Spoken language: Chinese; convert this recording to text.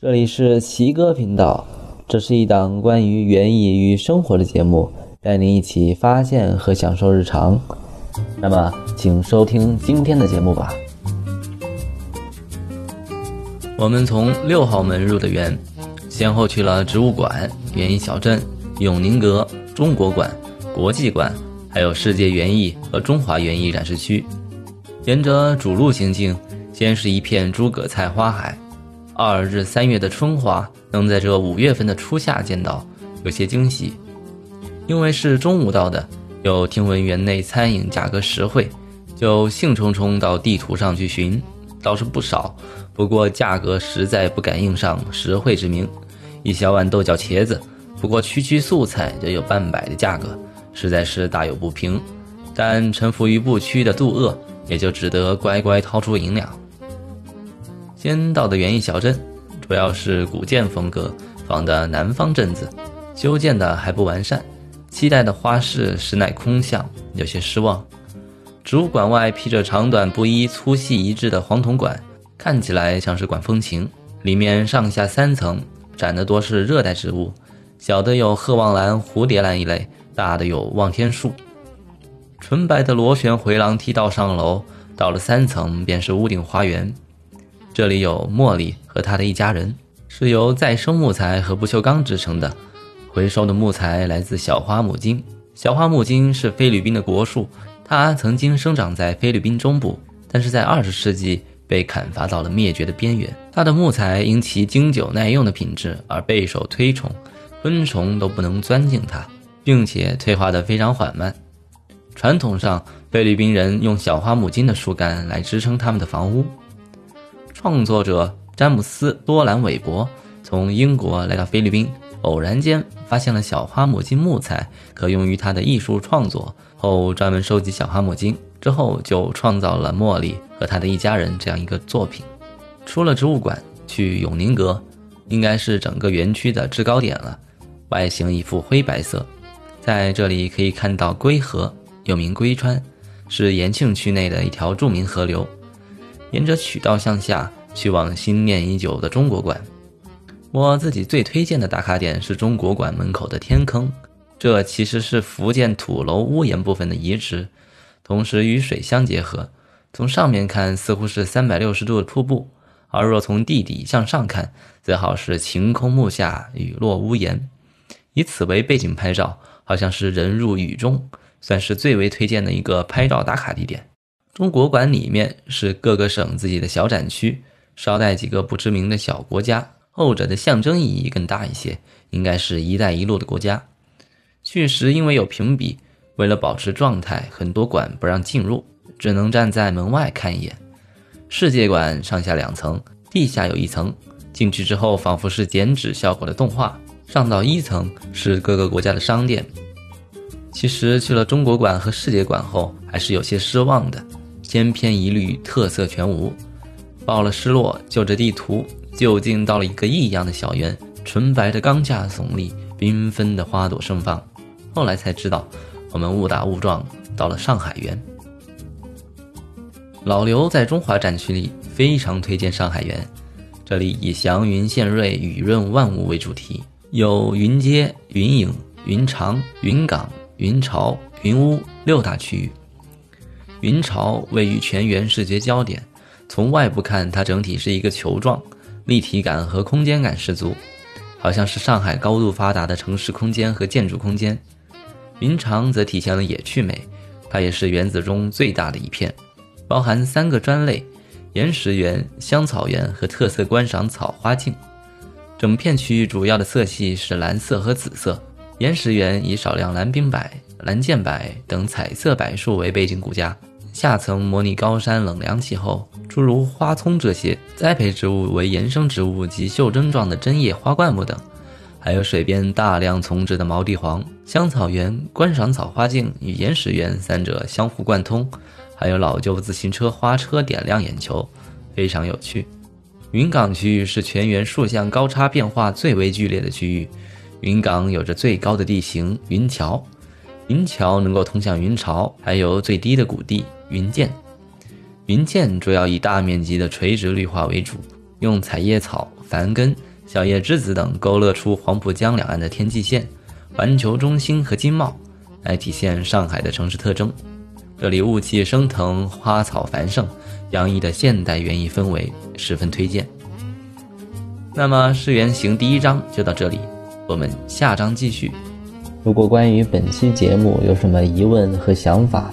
这里是奇哥频道，这是一档关于园艺与生活的节目，带您一起发现和享受日常。那么，请收听今天的节目吧。我们从六号门入的园，先后去了植物馆、园艺小镇、永宁阁、中国馆、国际馆，还有世界园艺和中华园艺展示区。沿着主路行进，先是一片诸葛菜花海。二至三月的春花，能在这五月份的初夏见到，有些惊喜。因为是中午到的，又听闻园内餐饮价格实惠，就兴冲冲到地图上去寻，倒是不少。不过价格实在不敢应上实惠之名。一小碗豆角茄子，不过区区素菜就有半百的价格，实在是大有不平。但臣服于不屈的肚饿，也就只得乖乖掏出银两。先到的园艺小镇，主要是古建风格仿的南方镇子，修建的还不完善，期待的花市实乃空巷，有些失望。植物馆外披着长短不一、粗细一致的黄铜管，看起来像是管风琴，里面上下三层，展的多是热带植物，小的有鹤望兰、蝴蝶兰一类，大的有望天树。纯白的螺旋回廊梯道上楼，到了三层便是屋顶花园。这里有茉莉和他的一家人，是由再生木材和不锈钢制成的。回收的木材来自小花木金，小花木金是菲律宾的国树，它曾经生长在菲律宾中部，但是在二十世纪被砍伐到了灭绝的边缘。它的木材因其经久耐用的品质而备受推崇，昆虫都不能钻进它，并且退化得非常缓慢。传统上，菲律宾人用小花木金的树干来支撑他们的房屋。创作者詹姆斯·多兰·韦伯从英国来到菲律宾，偶然间发现了小花木金木材可用于他的艺术创作，后专门收集小花木金，之后就创造了茉莉和他的一家人这样一个作品。出了植物馆，去永宁阁，应该是整个园区的制高点了。外形一副灰白色，在这里可以看到龟河，又名龟川，是延庆区内的一条著名河流。沿着渠道向下，去往心念已久的中国馆。我自己最推荐的打卡点是中国馆门口的天坑，这其实是福建土楼屋檐部分的移植，同时与水相结合。从上面看，似乎是三百六十度的瀑布；而若从地底向上看，则好是晴空木下，雨落屋檐。以此为背景拍照，好像是人入雨中，算是最为推荐的一个拍照打卡地点。中国馆里面是各个省自己的小展区，捎带几个不知名的小国家，后者的象征意义更大一些，应该是一带一路的国家。确实，因为有评比，为了保持状态，很多馆不让进入，只能站在门外看一眼。世界馆上下两层，地下有一层，进去之后仿佛是剪纸效果的动画。上到一层是各个国家的商店。其实去了中国馆和世界馆后，还是有些失望的。千篇一律，特色全无。报了失落，就着地图，就近到了一个异样的小园，纯白的钢架耸立，缤纷的花朵盛放。后来才知道，我们误打误撞到了上海园。老刘在中华展区里非常推荐上海园，这里以祥云献瑞、雨润万物为主题，有云街、云影、云长、云岗、云巢、云屋六大区域。云巢位于全园视觉焦点，从外部看，它整体是一个球状，立体感和空间感十足，好像是上海高度发达的城市空间和建筑空间。云长则体现了野趣美，它也是园子中最大的一片，包含三个专类：岩石园、香草园和特色观赏草花径。整片区域主要的色系是蓝色和紫色，岩石园以少量蓝冰柏、蓝剑柏等彩色柏树为背景骨架。下层模拟高山冷凉气候，诸如花葱这些栽培植物为延生植物及袖珍状的针叶花灌木等，还有水边大量丛植的毛地黄、香草园、观赏草花径与岩石园三者相互贯通，还有老旧自行车花车点亮眼球，非常有趣。云岗区域是全园竖向高差变化最为剧烈的区域，云岗有着最高的地形云桥，云桥能够通向云巢，还有最低的谷地。云涧，云涧主要以大面积的垂直绿化为主，用彩叶草、繁根小叶之子等勾勒出黄浦江两岸的天际线、环球中心和经贸，来体现上海的城市特征。这里雾气升腾，花草繁盛，洋溢的现代园艺氛围十分推荐。那么《世园行》第一章就到这里，我们下章继续。如果关于本期节目有什么疑问和想法，